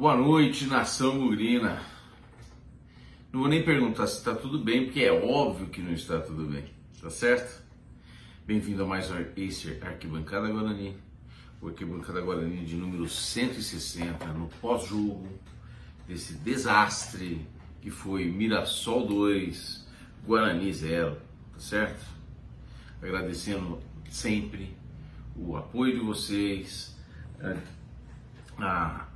Boa noite, nação mugrina. Não vou nem perguntar se está tudo bem, porque é óbvio que não está tudo bem, tá certo? Bem-vindo a mais Acer Arquibancada Guarani, o Arquibancada Guarani de número 160, no pós-jogo desse desastre que foi Mirassol 2, Guarani 0, tá certo? Agradecendo sempre o apoio de vocês, a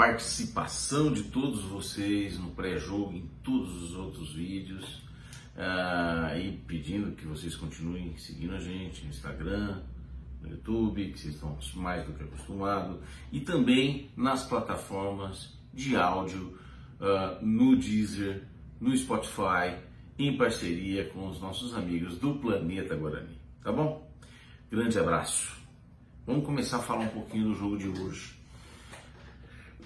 participação de todos vocês no pré-jogo, em todos os outros vídeos, e pedindo que vocês continuem seguindo a gente no Instagram, no YouTube, que vocês estão mais do que acostumados, e também nas plataformas de áudio, uh, no Deezer, no Spotify, em parceria com os nossos amigos do Planeta Guarani. Tá bom? Grande abraço. Vamos começar a falar um pouquinho do jogo de hoje.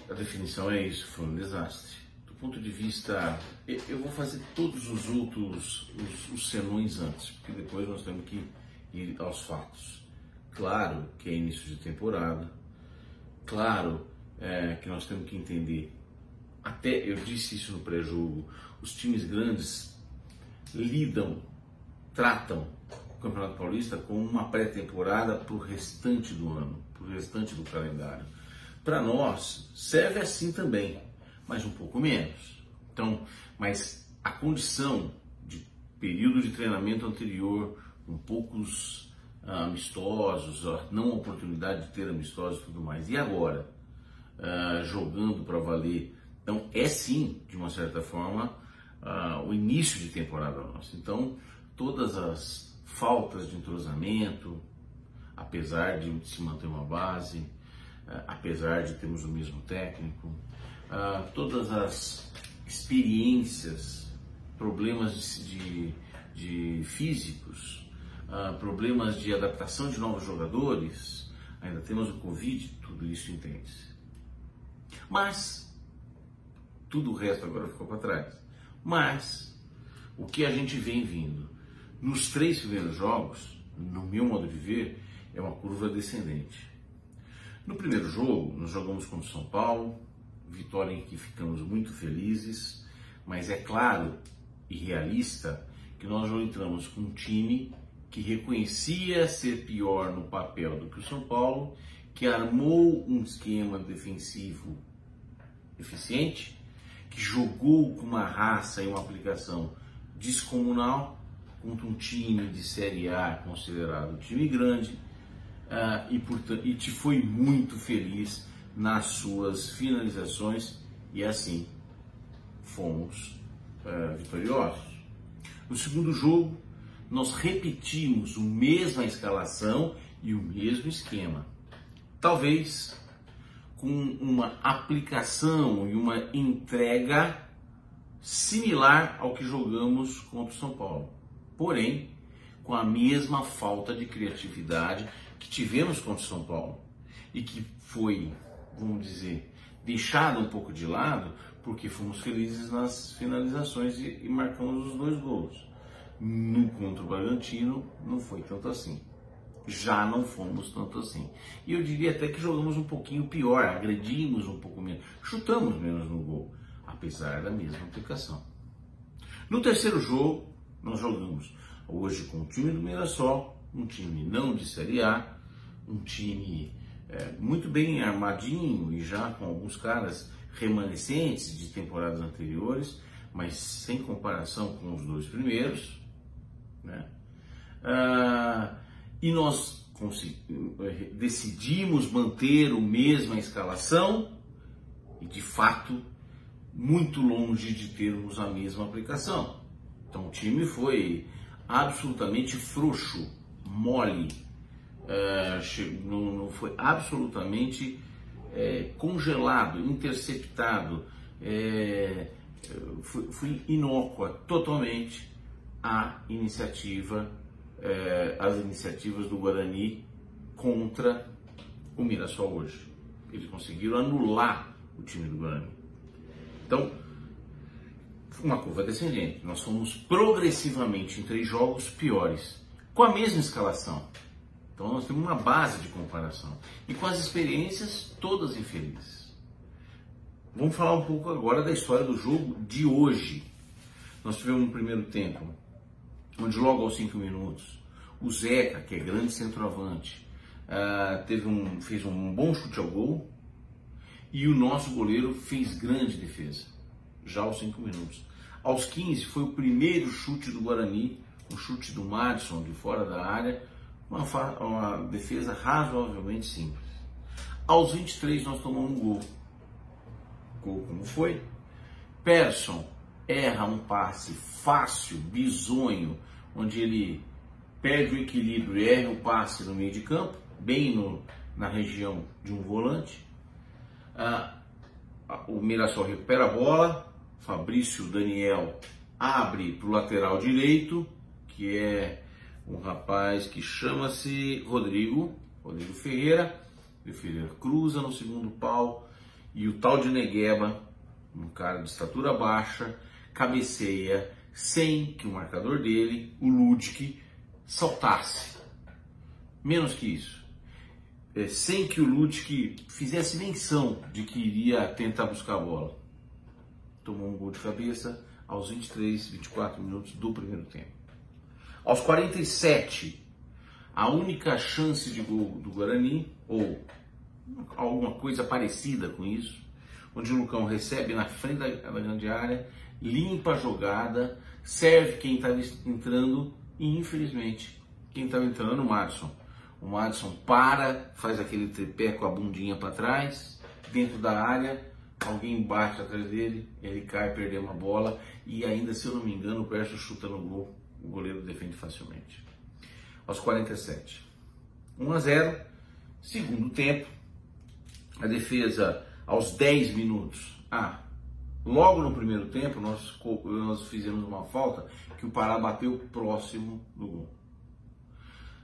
A definição é isso, foi um desastre. Do ponto de vista, eu vou fazer todos os outros os, os senões antes, porque depois nós temos que ir aos fatos. Claro que é início de temporada, claro é, que nós temos que entender. Até eu disse isso no pré-jogo, os times grandes lidam, tratam o Campeonato Paulista como uma pré-temporada para o restante do ano, para o restante do calendário. Para nós serve assim também, mas um pouco menos. Então, mas a condição de período de treinamento anterior, com poucos ah, amistosos, não oportunidade de ter amistosos e tudo mais. E agora, uh, jogando para valer. Então, é sim, de uma certa forma, uh, o início de temporada nossa. Então, todas as faltas de entrosamento, apesar de se manter uma base, apesar de termos o mesmo técnico, todas as experiências, problemas de, de, físicos, problemas de adaptação de novos jogadores, ainda temos o Covid, tudo isso entende-se. Mas tudo o resto agora ficou para trás. Mas o que a gente vem vindo nos três primeiros jogos, no meu modo de ver, é uma curva descendente. No primeiro jogo, nós jogamos contra o São Paulo, vitória em que ficamos muito felizes, mas é claro e realista que nós não entramos com um time que reconhecia ser pior no papel do que o São Paulo, que armou um esquema defensivo eficiente, que jogou com uma raça e uma aplicação descomunal contra um time de Série A considerado um time grande uh, e, portanto, e te foi muito feliz nas suas finalizações e assim fomos uh, vitoriosos. No segundo jogo, nós repetimos a mesma escalação e o mesmo esquema. Talvez com uma aplicação e uma entrega similar ao que jogamos contra o São Paulo. Porém, com a mesma falta de criatividade que tivemos contra o São Paulo e que foi, vamos dizer, deixada um pouco de lado porque fomos felizes nas finalizações e, e marcamos os dois gols. No contra o Bragantino não foi tanto assim já não fomos tanto assim. E eu diria até que jogamos um pouquinho pior, agredimos um pouco menos, chutamos menos no gol, apesar da mesma aplicação. No terceiro jogo, nós jogamos hoje com o time do Mirassol, um time não de Série A, um time é, muito bem armadinho e já com alguns caras remanescentes de temporadas anteriores, mas sem comparação com os dois primeiros. Né? Ah, e nós decidimos manter a mesma escalação e de fato muito longe de termos a mesma aplicação. Então o time foi absolutamente frouxo, mole, é, não, foi absolutamente é, congelado, interceptado, é, foi, inócua totalmente a iniciativa eh, as iniciativas do Guarani contra o Mirassol hoje. Eles conseguiram anular o time do Guarani. Então, uma curva descendente. Nós fomos progressivamente em três jogos piores, com a mesma escalação. Então nós temos uma base de comparação. E com as experiências todas infelizes. vamos falar um pouco agora da história do jogo de hoje. Nós tivemos um primeiro tempo, onde logo aos 5 minutos, o Zeca, que é grande centroavante, uh, teve um, fez um bom chute ao gol e o nosso goleiro fez grande defesa, já aos 5 minutos. Aos 15 foi o primeiro chute do Guarani, um chute do Madison de fora da área, uma, uma defesa razoavelmente simples. Aos 23 nós tomamos um gol. Gol como foi? Persson erra um passe fácil, bizonho, onde ele perde o equilíbrio e erra o passe no meio de campo, bem no, na região de um volante. Ah, o Mirassol recupera a bola, Fabrício Daniel abre para o lateral direito, que é um rapaz que chama-se Rodrigo, Rodrigo Ferreira. O Ferreira cruza no segundo pau e o tal de Negueba, um cara de estatura baixa, cabeceia sem que o marcador dele, o Ludic, saltasse. Menos que isso. É, sem que o Ludic fizesse menção de que iria tentar buscar a bola tomou um gol de cabeça aos 23, 24 minutos do primeiro tempo. Aos 47, a única chance de gol do Guarani, ou alguma coisa parecida com isso, onde o Lucão recebe na frente da, da grande área, limpa a jogada, serve quem estava entrando e infelizmente quem estava entrando é o Madison. O Madison para, faz aquele tripé com a bundinha para trás, dentro da área, alguém bate atrás dele, ele cai, perdeu uma bola e ainda, se eu não me engano, o Perso chuta no gol, o goleiro defende facilmente. Aos 47, 1 a 0, segundo tempo, a defesa aos 10 minutos. Ah, logo no primeiro tempo nós, nós fizemos uma falta que o Pará bateu próximo do gol.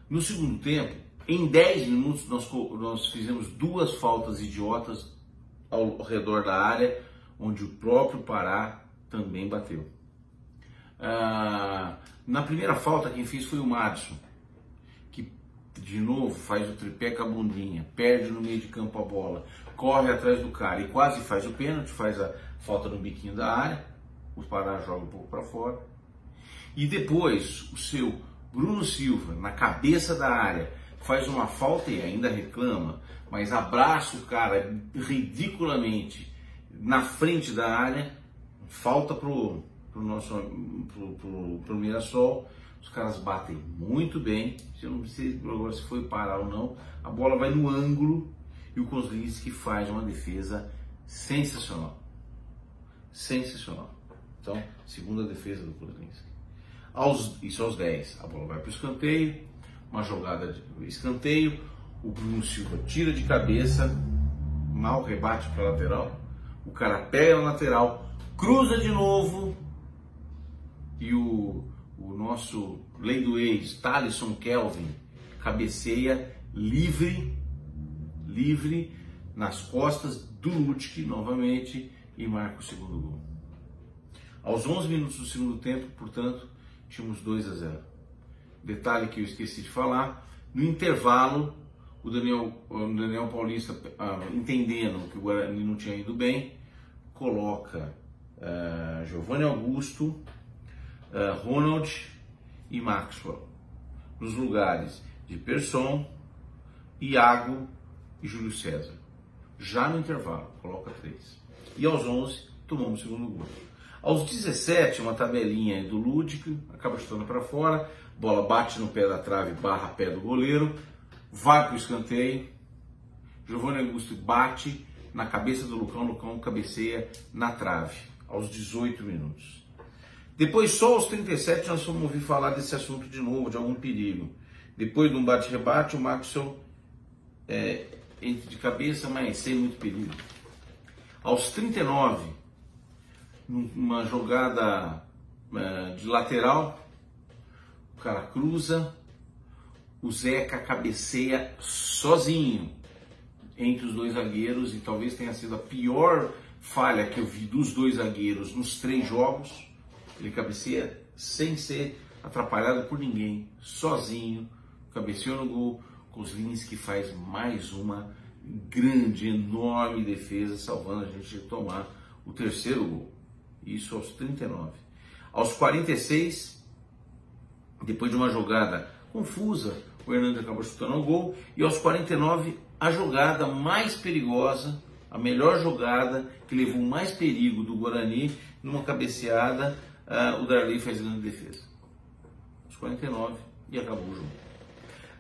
No segundo tempo, em 10 minutos nós, nós fizemos duas faltas idiotas ao redor da área onde o próprio Pará também bateu. Ah, na primeira falta quem fez foi o Madison, que de novo faz o tripé com a bundinha, perde no meio de campo a bola, corre atrás do cara e quase faz o pênalti, faz a falta no biquinho da área, o Pará joga um pouco para fora. E depois o seu Bruno Silva, na cabeça da área, faz uma falta e ainda reclama, mas abraça o cara ridiculamente na frente da área, falta pro, pro nosso pro, pro, pro Mirassol. Os caras batem muito bem. Eu não sei agora se foi parar ou não. A bola vai no ângulo e o Kozlinski faz uma defesa sensacional. Sensacional. Então, segunda defesa do Kozlinski. Aos, isso aos 10. A bola vai para o escanteio uma jogada de escanteio, o Bruno Silva tira de cabeça, mal rebate para a lateral, o cara pega na lateral, cruza de novo e o, o nosso lei do ex, Talisson Kelvin, cabeceia livre, livre nas costas do Lutic novamente e marca o segundo gol. Aos 11 minutos do segundo tempo, portanto, tínhamos 2 a 0. Detalhe que eu esqueci de falar, no intervalo, o Daniel, o Daniel Paulista, ah, entendendo que o Guarani não tinha ido bem, coloca uh, Giovanni Augusto, Ronald e Maxwell nos lugares de Persson, Iago e Júlio César. Já no intervalo, coloca três. E aos 11, tomamos o segundo gol. Aos 17, uma tabelinha do Ludic, acaba chutando para fora bola bate no pé da trave, barra pé do goleiro, vai para o escanteio, Giovanni Augusto bate na cabeça do Lucão, Lucão cabeceia na trave, aos 18 minutos. Depois, só aos 37, nós vamos ouvir falar desse assunto de novo, de algum perigo. Depois de um bate-rebate, o Maxwell é, entra de cabeça, mas sem muito perigo. Aos 39, numa jogada é, de lateral, o cara cruza, o Zeca cabeceia sozinho entre os dois zagueiros e talvez tenha sido a pior falha que eu vi dos dois zagueiros nos três jogos. Ele cabeceia sem ser atrapalhado por ninguém, sozinho, cabeceou no gol. Kozlinski faz mais uma grande, enorme defesa, salvando a gente de tomar o terceiro gol. Isso aos 39. Aos 46, depois de uma jogada confusa, o Hernandes acabou chutando o gol. E aos 49, a jogada mais perigosa, a melhor jogada, que levou mais perigo do Guarani, numa cabeceada, uh, o Darley faz grande defesa. Aos 49 e acabou o jogo.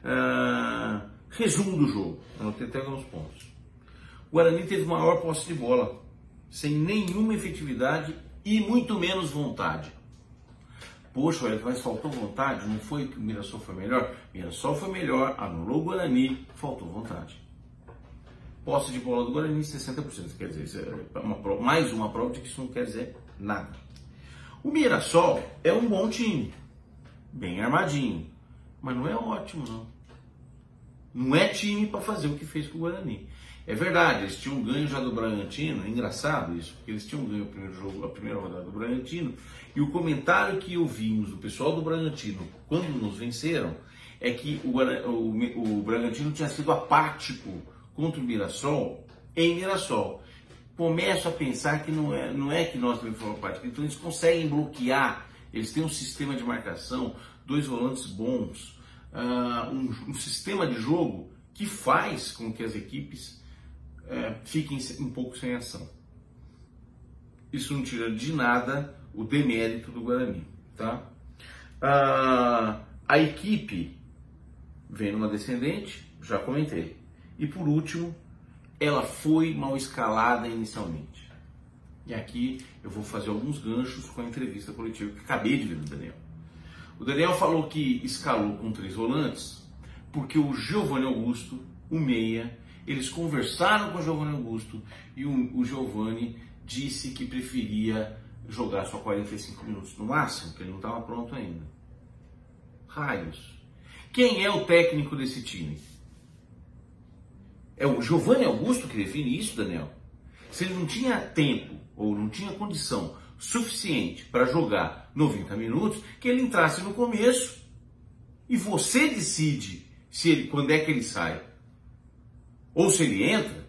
Uh, resumo do jogo, anotei até alguns pontos. O Guarani teve maior posse de bola, sem nenhuma efetividade e muito menos vontade. Poxa, mas faltou vontade? Não foi que o Mirassol foi melhor? Mirassol foi melhor, anulou o Guarani, faltou vontade. Posse de bola do Guarani 60%, quer dizer, é uma, mais uma prova de que isso não quer dizer nada. O Mirassol é um bom time, bem armadinho, mas não é ótimo não. Não é time para fazer o que fez com o Guarani. É verdade, eles tinham ganho já do Bragantino, é engraçado isso, porque eles tinham ganho o primeiro jogo, a primeira rodada do Bragantino, e o comentário que ouvimos do pessoal do Bragantino quando nos venceram é que o, o, o Bragantino tinha sido apático contra o Mirassol em Mirassol. Começo a pensar que não é, não é que nós também fomos apáticos, então eles conseguem bloquear, eles têm um sistema de marcação, dois volantes bons, uh, um, um sistema de jogo que faz com que as equipes é, fiquem um pouco sem ação. Isso não tira de nada o demérito do Guarani. Tá? Ah, a equipe vem numa descendente, já comentei. E por último, ela foi mal escalada inicialmente. E aqui eu vou fazer alguns ganchos com a entrevista coletiva que acabei de ver do Daniel. O Daniel falou que escalou com três volantes porque o Giovanni Augusto, o meia, eles conversaram com o Giovanni Augusto e o, o Giovanni disse que preferia jogar só 45 minutos no máximo, que ele não estava pronto ainda. Raios. Quem é o técnico desse time? É o Giovanni Augusto que define isso, Daniel? Se ele não tinha tempo ou não tinha condição suficiente para jogar 90 minutos, que ele entrasse no começo e você decide se ele, quando é que ele sai ou se ele entra,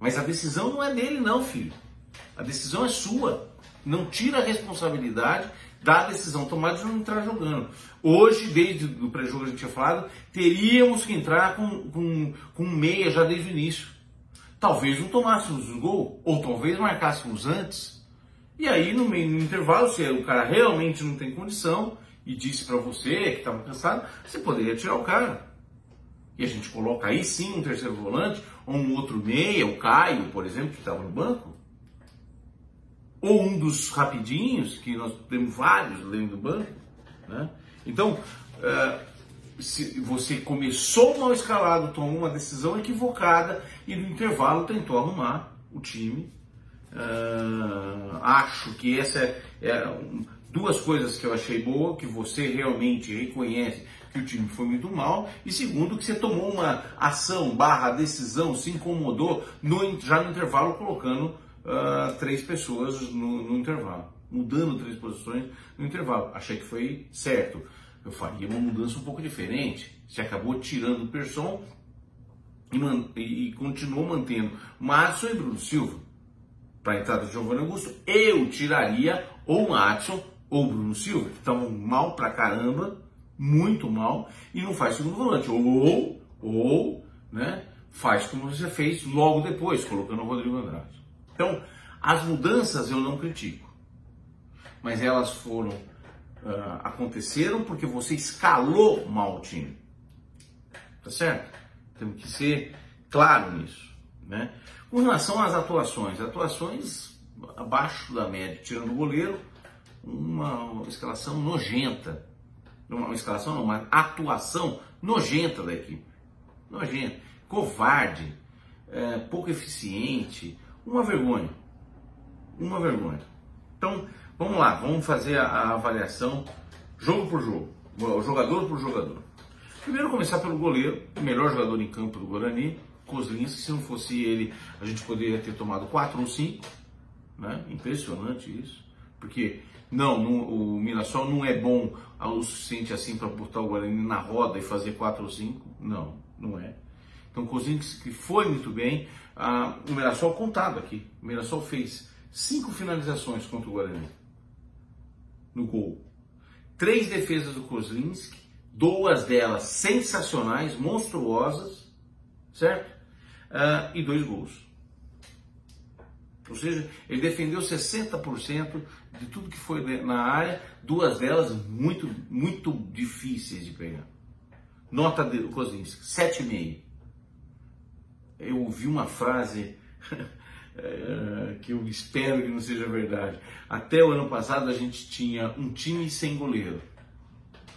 mas a decisão não é dele, não, filho. A decisão é sua. Não tira a responsabilidade da decisão tomada de não entrar jogando. Hoje, desde o pré-jogo a gente tinha falado, teríamos que entrar com, com, com meia já desde o início. Talvez não tomássemos o gol, ou talvez marcássemos antes. E aí, no meio no intervalo, se o cara realmente não tem condição e disse para você que estava cansado, você poderia tirar o cara. E a gente coloca aí sim um terceiro volante, ou um outro meia, o Caio, por exemplo, que estava no banco. Ou um dos rapidinhos, que nós temos vários dentro do banco. Né? Então, uh, se você começou mal escalado, tomou uma decisão equivocada e no intervalo tentou arrumar o time. Uh, acho que essa é, é duas coisas que eu achei boa, que você realmente reconhece que o time foi muito mal, e segundo, que você tomou uma ação barra decisão, se incomodou no, já no intervalo, colocando uh, três pessoas no, no, intervalo, mudando três posições no intervalo. Achei que foi certo. Eu faria uma mudança um pouco diferente. Você acabou tirando o Persson e, man, e, continuou mantendo Madison e Bruno Silva. Para a entrada de Giovanni Augusto, eu tiraria ou Madison ou Bruno Silva, que estavam mal pra caramba, muito mal e não faz segundo volante. Ou, ou, né, faz como você fez logo depois, colocando o Rodrigo Andrade. Então, as mudanças eu não critico, mas elas foram, uh, aconteceram porque você escalou mal o time. Tá certo? Temos que ser claro nisso, né? Com relação às atuações, atuações abaixo da média, tirando o goleiro, uma escalação nojenta uma escalação, não, uma atuação nojenta da equipe. Nojenta, covarde, é, pouco eficiente, uma vergonha. Uma vergonha. Então, vamos lá, vamos fazer a, a avaliação jogo por jogo, jogador por jogador. Primeiro começar pelo goleiro, o melhor jogador em campo do Guarani, Kozlinski, se não fosse ele, a gente poderia ter tomado 4 ou 5, né? Impressionante isso, porque não, não, o Mirassol não é bom o suficiente assim para botar o Guarani na roda e fazer 4 ou 5. Não, não é. Então, Kozinski foi muito bem. Ah, o Mirassol contado aqui. O Mirassol fez cinco finalizações contra o Guarani no gol. Três defesas do Kozlinski, duas delas sensacionais, monstruosas, certo? Uh, e dois gols. Ou seja, ele defendeu 60% de tudo que foi na área, duas delas muito, muito difíceis de pegar. Nota do Kozlinski, 7,5. Eu ouvi uma frase é, que eu espero que não seja verdade. Até o ano passado a gente tinha um time sem goleiro.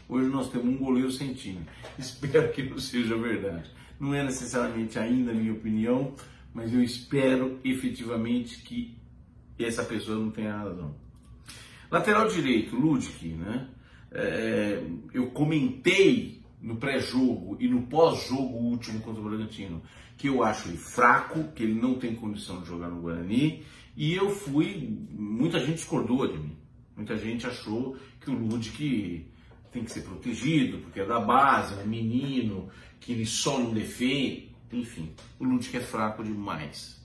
Hoje nós temos um goleiro sem time. Espero que não seja verdade. Não é necessariamente ainda a minha opinião, mas eu espero efetivamente que essa pessoa não tenha razão. Lateral direito, Ludic, né? É, eu comentei no pré-jogo e no pós-jogo último contra o Bragantino que eu acho ele fraco, que ele não tem condição de jogar no Guarani, e eu fui, muita gente discordou de mim. Muita gente achou que o Ludic tem que ser protegido, porque é da base, é menino, que ele só não defende, enfim. O Ludic é fraco demais.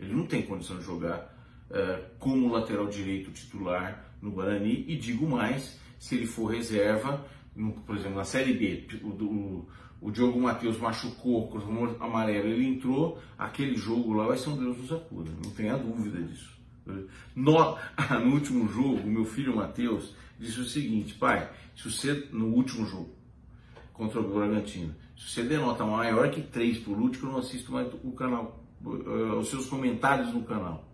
Ele não tem condição de jogar uh, como lateral direito titular no Guarani, e digo mais, se ele for reserva, no, por exemplo, na Série B, o, o, o Diogo Matheus machucou, cruzou amarelo, ele entrou, aquele jogo lá vai ser um Deus nos acuda, não tenha dúvida disso. No, no último jogo, meu filho Matheus disse o seguinte, pai, se você, no último jogo, contra o Bragantino, se você denota maior que 3 por último, eu não assisto mais o canal, uh, os seus comentários no canal.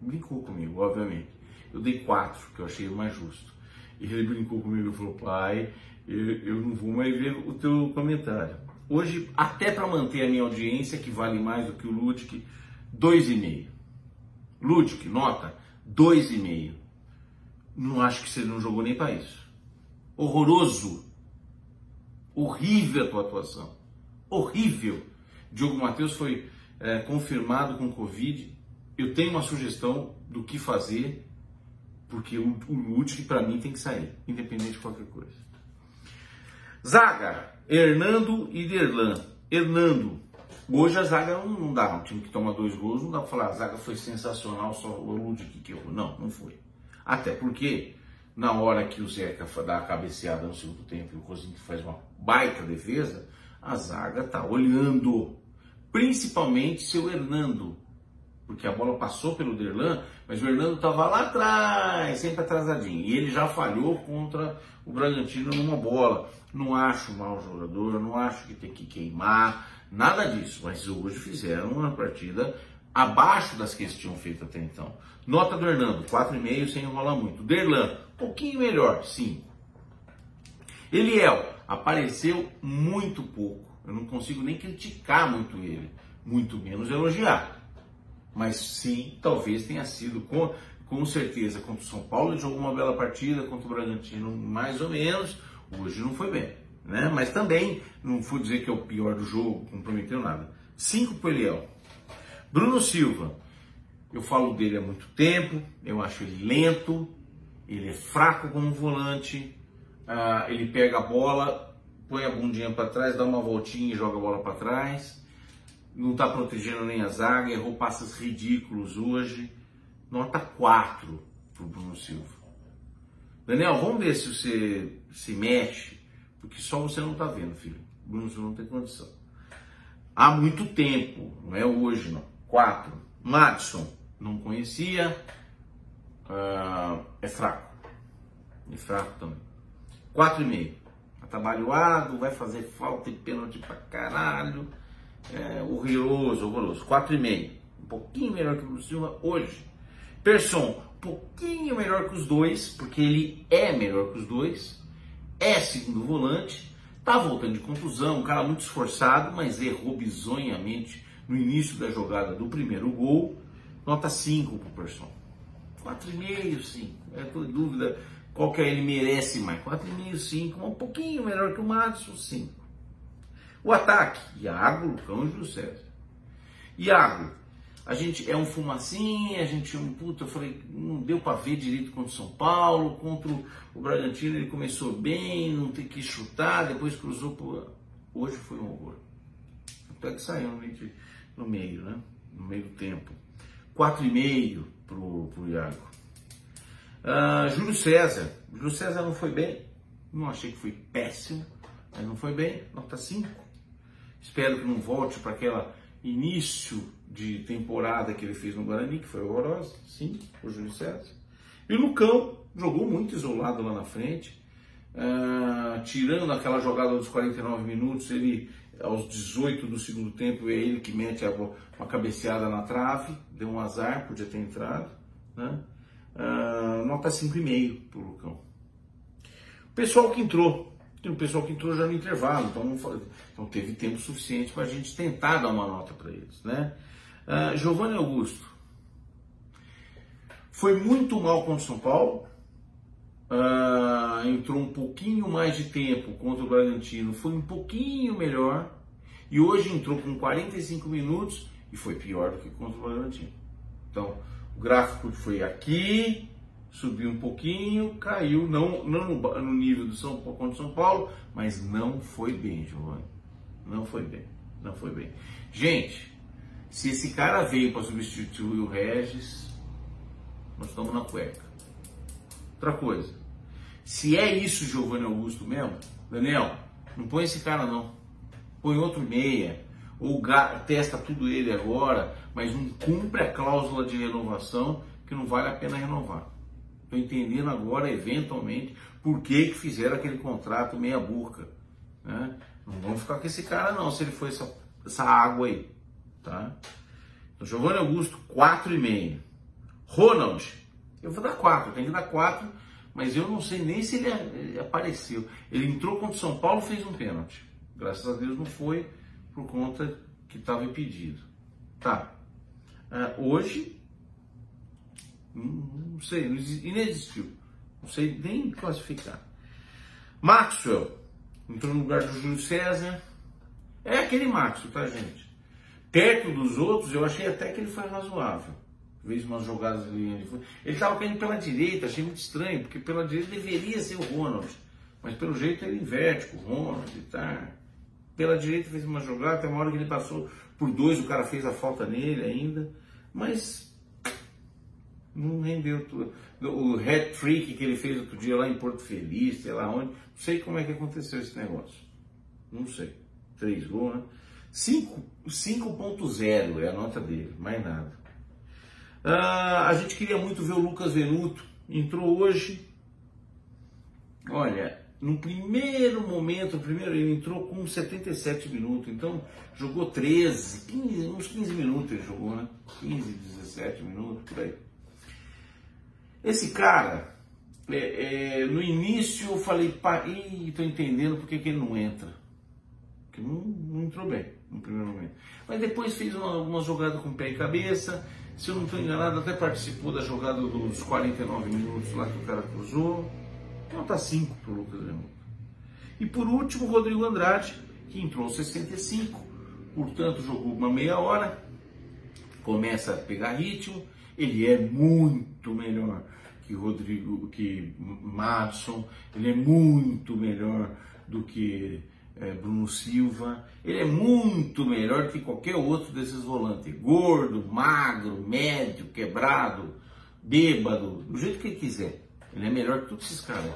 Brincou comigo, obviamente. Eu dei 4, que eu achei mais justo. E ele brincou comigo e falou, pai, eu, eu não vou mais ver o teu comentário. Hoje, até para manter a minha audiência, que vale mais do que o Ludic, 2,5. Ludic, nota, 2,5. Não acho que você não jogou nem para isso. Horroroso. Horrível a tua atuação. Horrível. Diogo Matheus foi é, confirmado com Covid. Eu tenho uma sugestão do que fazer, porque o, o Ludic para mim tem que sair, independente de qualquer coisa. Zaga, Hernando e Derlan. Hernando. Hoje a zaga não, dá, um time que toma dois gols, não dá para falar, a zaga foi sensacional, só o Ludwig que errou. Não, não foi. Até porque, na hora que o Zeca dá a cabeceada no segundo tempo e o Cozinho faz uma baita defesa, a zaga tá olhando. Principalmente seu Hernando. Porque a bola passou pelo Derlan, mas o Hernando estava lá atrás, sempre atrasadinho. E ele já falhou contra o Bragantino numa bola. Não acho mau jogador, não acho que tem que queimar, nada disso. Mas hoje fizeram uma partida abaixo das que eles tinham feito até então. Nota do Hernando, 4,5 sem enrolar muito. Derlan, pouquinho melhor, 5. Eliel, apareceu muito pouco. Eu não consigo nem criticar muito ele, muito menos elogiar. Mas sim, talvez tenha sido com, com certeza contra o São Paulo jogou uma bela partida, contra o Bragantino mais ou menos. Hoje não foi bem, né? Mas também não vou dizer que é o pior do jogo, comprometeu nada. 5 para Eliel. Bruno Silva, eu falo dele há muito tempo, eu acho ele lento, ele é fraco como volante, uh, ele pega a bola, põe a bundinha para trás, dá uma voltinha e joga a bola para trás. Não está protegendo nem a zaga, errou passes ridículos hoje. Nota 4 para o Bruno Silva. Daniel, vamos ver se você se mexe, porque só você não está vendo, filho. Bruno Silva não tem condição. Há muito tempo, não é hoje, não. 4. Madison, não conhecia, uh, é fraco. É fraco também. 4,5. Atabalhoado, vai fazer falta e pênalti pra caralho. É, horroroso, horroroso. 4,5. Um pouquinho melhor que o Silva hoje. Persson, pouquinho melhor que os dois, porque ele é melhor que os dois, é segundo volante, tá voltando de contusão, um cara muito esforçado, mas errou bizonhamente no início da jogada do primeiro gol. Nota 5 pro Persson. 4,5, 5. É toda dúvida qual que ele merece mais. 4,5, 5, um pouquinho melhor que o Madison, 5. O ataque, Iago, Lucão e Júlio César. Iago, a gente é um fumacinha, a gente é um puta, eu falei, não deu para ver direito contra o São Paulo, contra o Bragantino ele começou bem, não tem que chutar, depois cruzou por... Hoje foi um horror. até que saiu no meio, no meio, né? No meio do tempo. 4,5 pro, pro Iago. Uh, Júlio César. Júlio César não foi bem. Não achei que foi péssimo, mas não foi bem. Nota 5. Espero que não volte para aquela início de temporada que ele fez no Guarani, que foi horrorosa. Sim, o Júlio César. E o Lucão jogou muito isolado lá na frente. Uh, tirando aquela jogada dos 49 minutos, ele aos 18 do segundo tempo é ele que mete a, uma cabeceada na trave, deu um azar, podia ter entrado. Né? Uh, nota 5,5 para o Lucão. O pessoal que entrou, tem o pessoal que entrou já no intervalo, então, não, então teve tempo suficiente para a gente tentar dar uma nota para eles. Né? Uh, Giovanni Augusto foi muito mal contra o São Paulo, uh, entrou um pouquinho mais de tempo contra o Bragantino, foi um pouquinho melhor. E hoje entrou com 45 minutos e foi pior do que contra o Bragantino. Então, o gráfico foi aqui, subiu um pouquinho, caiu, não, não no, nível do São Paulo contra São Paulo, mas não foi bem, Giovanni. Não foi bem. Não foi bem. Gente, se esse cara veio para substituir o Regis, nós estamos na cueca. Outra coisa, se é isso Giovanni Augusto mesmo, Daniel, não põe esse cara não. Põe outro meia, ou testa tudo ele agora, mas não cumpre a cláusula de renovação que não vale a pena renovar. Estou entendendo agora, eventualmente, por que, que fizeram aquele contrato meia burca. Né? Não vamos ficar com esse cara não, se ele for essa, essa água aí. Tá? Então, Giovanni Augusto, 4,5. Ronald, eu vou dar quatro, tem que dar quatro, mas eu não sei nem se ele, ele apareceu. Ele entrou contra o São Paulo fez um pênalti. Graças a Deus não foi por conta que estava impedido. Tá. Uh, hoje, não sei, inexistiu. Não sei nem classificar. Maxwell entrou no lugar do Júlio César. É aquele Maxwell, tá, gente? Perto dos outros, eu achei até que ele foi razoável fez umas jogadas ali. Ele estava caindo pela direita, achei muito estranho, porque pela direita deveria ser o Ronald. Mas pelo jeito ele inverte com o Ronald e tá. Pela direita fez uma jogada, até uma hora que ele passou por dois, o cara fez a falta nele ainda. Mas não rendeu tudo. O hat-trick que ele fez outro dia lá em Porto Feliz, sei lá onde. Não sei como é que aconteceu esse negócio. Não sei. Três gols, né? 5.0 é a nota dele, mais nada. Ah, a gente queria muito ver o Lucas Venuto, entrou hoje. Olha, no primeiro momento, primeiro ele entrou com 77 minutos, então jogou 13, 15, uns 15 minutos ele jogou, né? 15, 17 minutos, por aí. Esse cara, é, é, no início eu falei, pá, ih, tô entendendo porque que ele não entra. Porque não, não entrou bem no primeiro momento. Mas depois fez uma, uma jogada com pé e cabeça, se eu não estou enganado, até participou da jogada dos 49 minutos lá que o cara cruzou. Nota 5 para o Lucas Venuto. E por último, Rodrigo Andrade, que entrou aos 65, portanto jogou uma meia hora, começa a pegar ritmo, ele é muito melhor que Rodrigo, que Madison, ele é muito melhor do que é, Bruno Silva, ele é muito melhor que qualquer outro desses volantes. Gordo, magro, médio, quebrado, bêbado, do jeito que ele quiser. Ele é melhor que todos esses caras.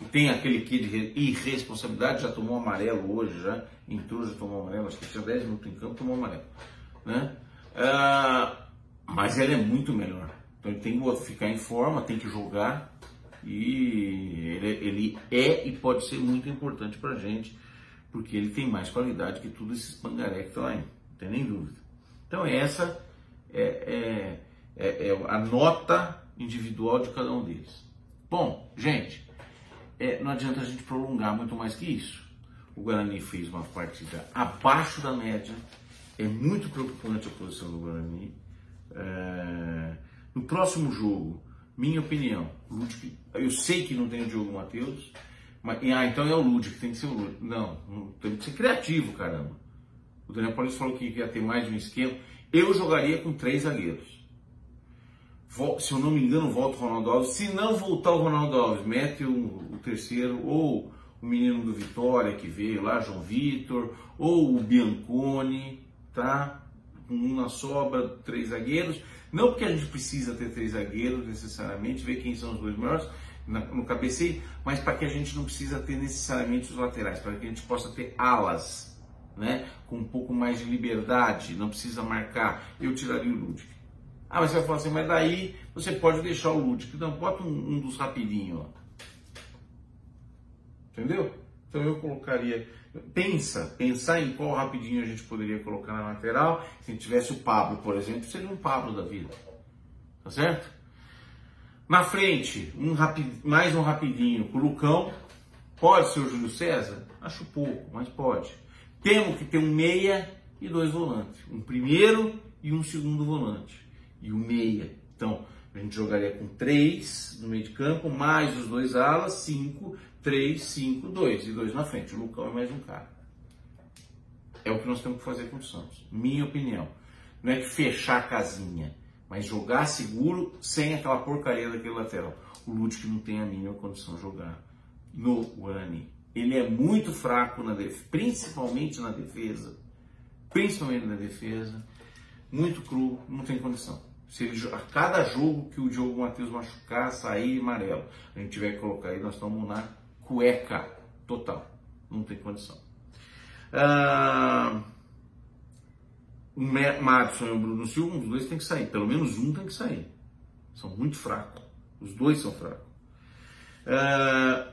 E tem aquele que de irresponsabilidade, já tomou amarelo hoje, já entrou, já tomou amarelo, acho que tinha 10 minutos em campo, tomou amarelo. Né? Ah, mas ele é muito melhor. Então ele tem que ficar em forma, tem que jogar. E ele, ele é e pode ser muito importante para a gente porque ele tem mais qualidade que tudo esses pangaré que estão aí, não tem nem dúvida. Então essa é, é, é, é, a nota individual de cada um deles. Bom, gente, é, não adianta a gente prolongar muito mais que isso. O Guarani fez uma partida abaixo da média, é muito preocupante a posição do Guarani. No próximo jogo, minha opinião, eu sei que não tem o Diogo Matheus, mas, ah, então é o Ludwig, tem que ser o Ludwig. Não, tem que ser criativo, caramba. O Daniel Paulista falou que ia ter mais de um esquema. Eu jogaria com três zagueiros. Se eu não me engano, volta o Ronaldo Alves. Se não voltar o Ronaldo Alves, mete o, o terceiro, ou o menino do Vitória que veio lá, João Vitor, ou o Bianconi. tá? Com uma sobra, três zagueiros. Não porque a gente precisa ter três zagueiros necessariamente, ver quem são os dois melhores no cabeceio, mas para que a gente não precisa ter necessariamente os laterais, para que a gente possa ter alas, né? Com um pouco mais de liberdade, não precisa marcar. Eu tiraria o Ludwig. Ah, mas você vai falar assim, mas daí você pode deixar o Ludwig. Então, bota um, um dos rapidinhos, ó. Entendeu? Então eu colocaria. Pensa, pensar em qual rapidinho a gente poderia colocar na lateral. Se tivesse o Pablo, por exemplo, seria um Pablo da vida. Tá certo? Na frente, um mais um rapidinho com o Lucão. Pode ser o Júlio César? Acho pouco, mas pode. Temos que ter um meia e dois volantes. Um primeiro e um segundo volante. E o meia. Então, a gente jogaria com três no meio de campo, mais os dois alas, cinco, 3, 5, 2 e dois na frente. O Lucão é mais um cara. É o que nós temos que fazer com o Santos. Minha opinião. Não é que fechar a casinha, mas jogar seguro sem aquela porcaria daquele lateral. O Ludwig não tem a mínima condição de jogar no Guarani. Ele é muito fraco, na def... principalmente na defesa. Principalmente na defesa. Muito cru, não tem condição. Se ele, a cada jogo que o Diogo Matheus machucar, sair amarelo, a gente tiver que colocar aí, nós estamos na cueca total. Não tem condição. Ah, o Madison e o Bruno Silva, os dois tem que sair. Pelo menos um tem que sair. São muito fracos. Os dois são fracos. Ah,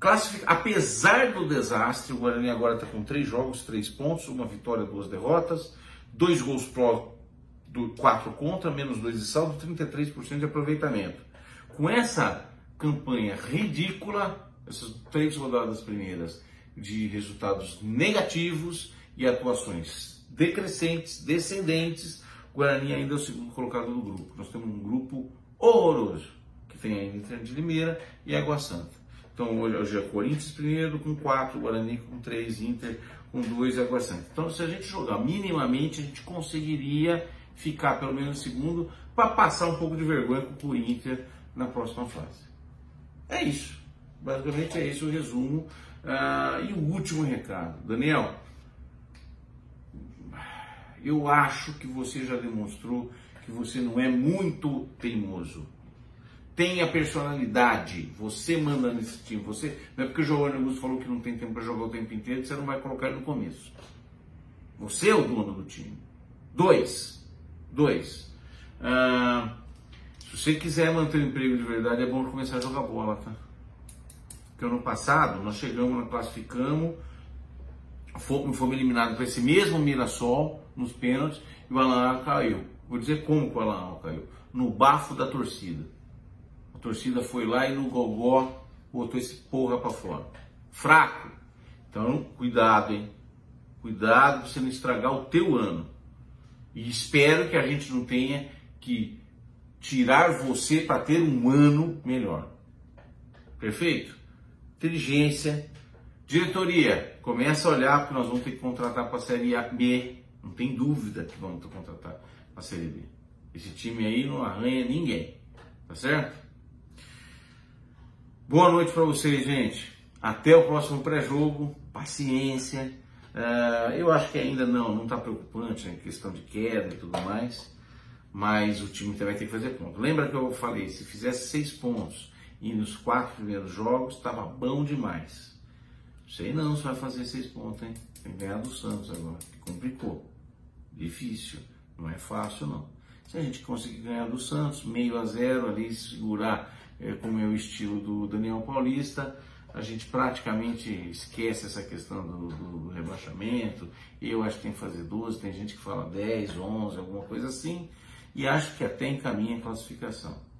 classific... Apesar do desastre, o Guarani agora está com três jogos, três pontos, uma vitória, duas derrotas, dois gols pró, do quatro contra, menos dois de saldo, 33% de aproveitamento. Com essa campanha ridícula, essas três rodadas primeiras de resultados negativos e atuações decrescentes, descendentes, Guarani ainda é o segundo colocado do grupo. Nós temos um grupo horroroso, que tem a Inter de Limeira e Água Santa. Então hoje é Corinthians primeiro com quatro, Guarani com três, Inter com dois e Água Santa. Então se a gente jogar minimamente, a gente conseguiria ficar pelo menos segundo para passar um pouco de vergonha com o Inter na próxima fase. É isso. Basicamente é esse o resumo. Ah, e o último recado, Daniel. Eu acho que você já demonstrou que você não é muito teimoso. Tenha personalidade. Você manda nesse time. Você não é porque o Giovanni Augusto falou que não tem tempo para jogar o tempo inteiro que você não vai colocar ele no começo. Você é o dono do time. Dois. Dois. Ah, se você quiser manter o emprego de verdade, é bom começar a jogar bola, tá? Que ano passado nós chegamos, nós classificamos, fomos, fomos eliminados para esse mesmo Mirassol nos pênaltis e o Alan caiu. Vou dizer como que o Alan caiu. No bafo da torcida. A torcida foi lá e no gogó botou esse porra para fora. Fraco. Então, cuidado, hein? Cuidado para você não estragar o teu ano. E espero que a gente não tenha que tirar você para ter um ano melhor. Perfeito? Inteligência. Diretoria, começa a olhar porque nós vamos ter que contratar para a Série A B. Não tem dúvida que vamos contratar para a Série B. Esse time aí não arranha ninguém. Tá certo? Boa noite para vocês, gente. Até o próximo pré-jogo. Paciência. Uh, eu acho que ainda não, não está preocupante, né? questão de queda e tudo mais. Mas o time vai ter que fazer ponto. Lembra que eu falei, se fizesse seis pontos e nos quatro primeiros jogos estava bom demais. Sei não se vai fazer seis pontos, hein? Tem que ganhar do Santos agora, complicou. Difícil, não é fácil não. Se a gente conseguir ganhar do Santos, meio a zero ali, segurar é, como é o estilo do Daniel Paulista, a gente praticamente esquece essa questão do, do, do, rebaixamento. Eu acho que tem que fazer 12, tem gente que fala 10, 11, alguma coisa assim, e acho que até encaminha a classificação.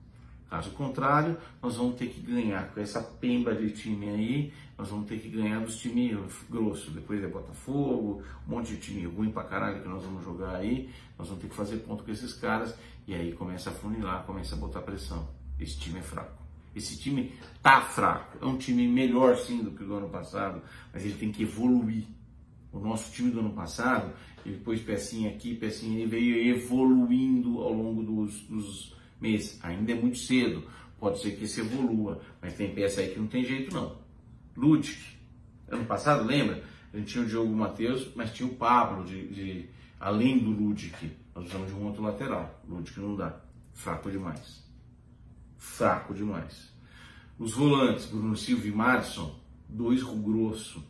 Caso contrário, nós vamos ter que ganhar com essa pemba de time aí, nós vamos ter que ganhar dos times grossos. Depois é Botafogo, um monte de time ruim pra caralho que nós vamos jogar aí. Nós vamos ter que fazer ponto com esses caras e aí começa a funilar, começa a botar pressão. Esse time é fraco. Esse time tá fraco. É um time melhor sim do que o do ano passado, mas ele tem que evoluir. O nosso time do ano passado, ele pôs pecinha aqui, pecinha, ele veio evoluindo ao longo dos, dos mês. Ainda é muito cedo, pode ser que isso evolua, mas tem peça aí que não tem jeito não. Ludwig, ano passado, lembra? A gente tinha o Diogo Matheus, mas tinha o Pablo de, de Além do Ludic, nós precisamos de um outro lateral. Ludic não dá. Fraco demais. Fraco demais. Os volantes, Bruno Silva e Madison, dois grosso.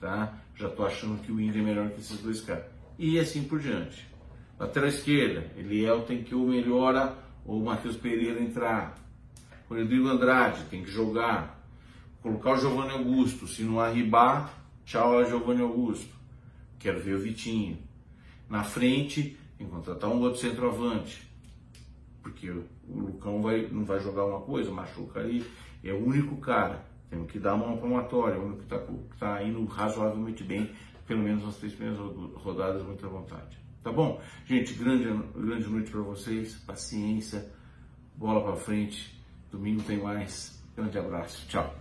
Tá? Já tô achando que o Inter é melhor que esses dois caras. E assim por diante. Lateral esquerda, Eliel tem que ou melhora o Matheus Pereira entrar. O Rodrigo Andrade tem que jogar. Colocar o Giovanni Augusto. Se não arribar, tchau Giovanni Augusto. Quero ver o Vitinho. Na frente, tem que contratar um outro centroavante. Porque o Lucão vai, não vai jogar uma coisa, machuca aí. É o único cara. Temos que dar uma palmatória. O único que está tá indo razoavelmente bem. Pelo menos nas três primeiras rodadas, muita vontade. Tá bom? Gente, grande, grande noite para vocês. Paciência. Bola para frente. Domingo tem mais. Grande abraço. Tchau.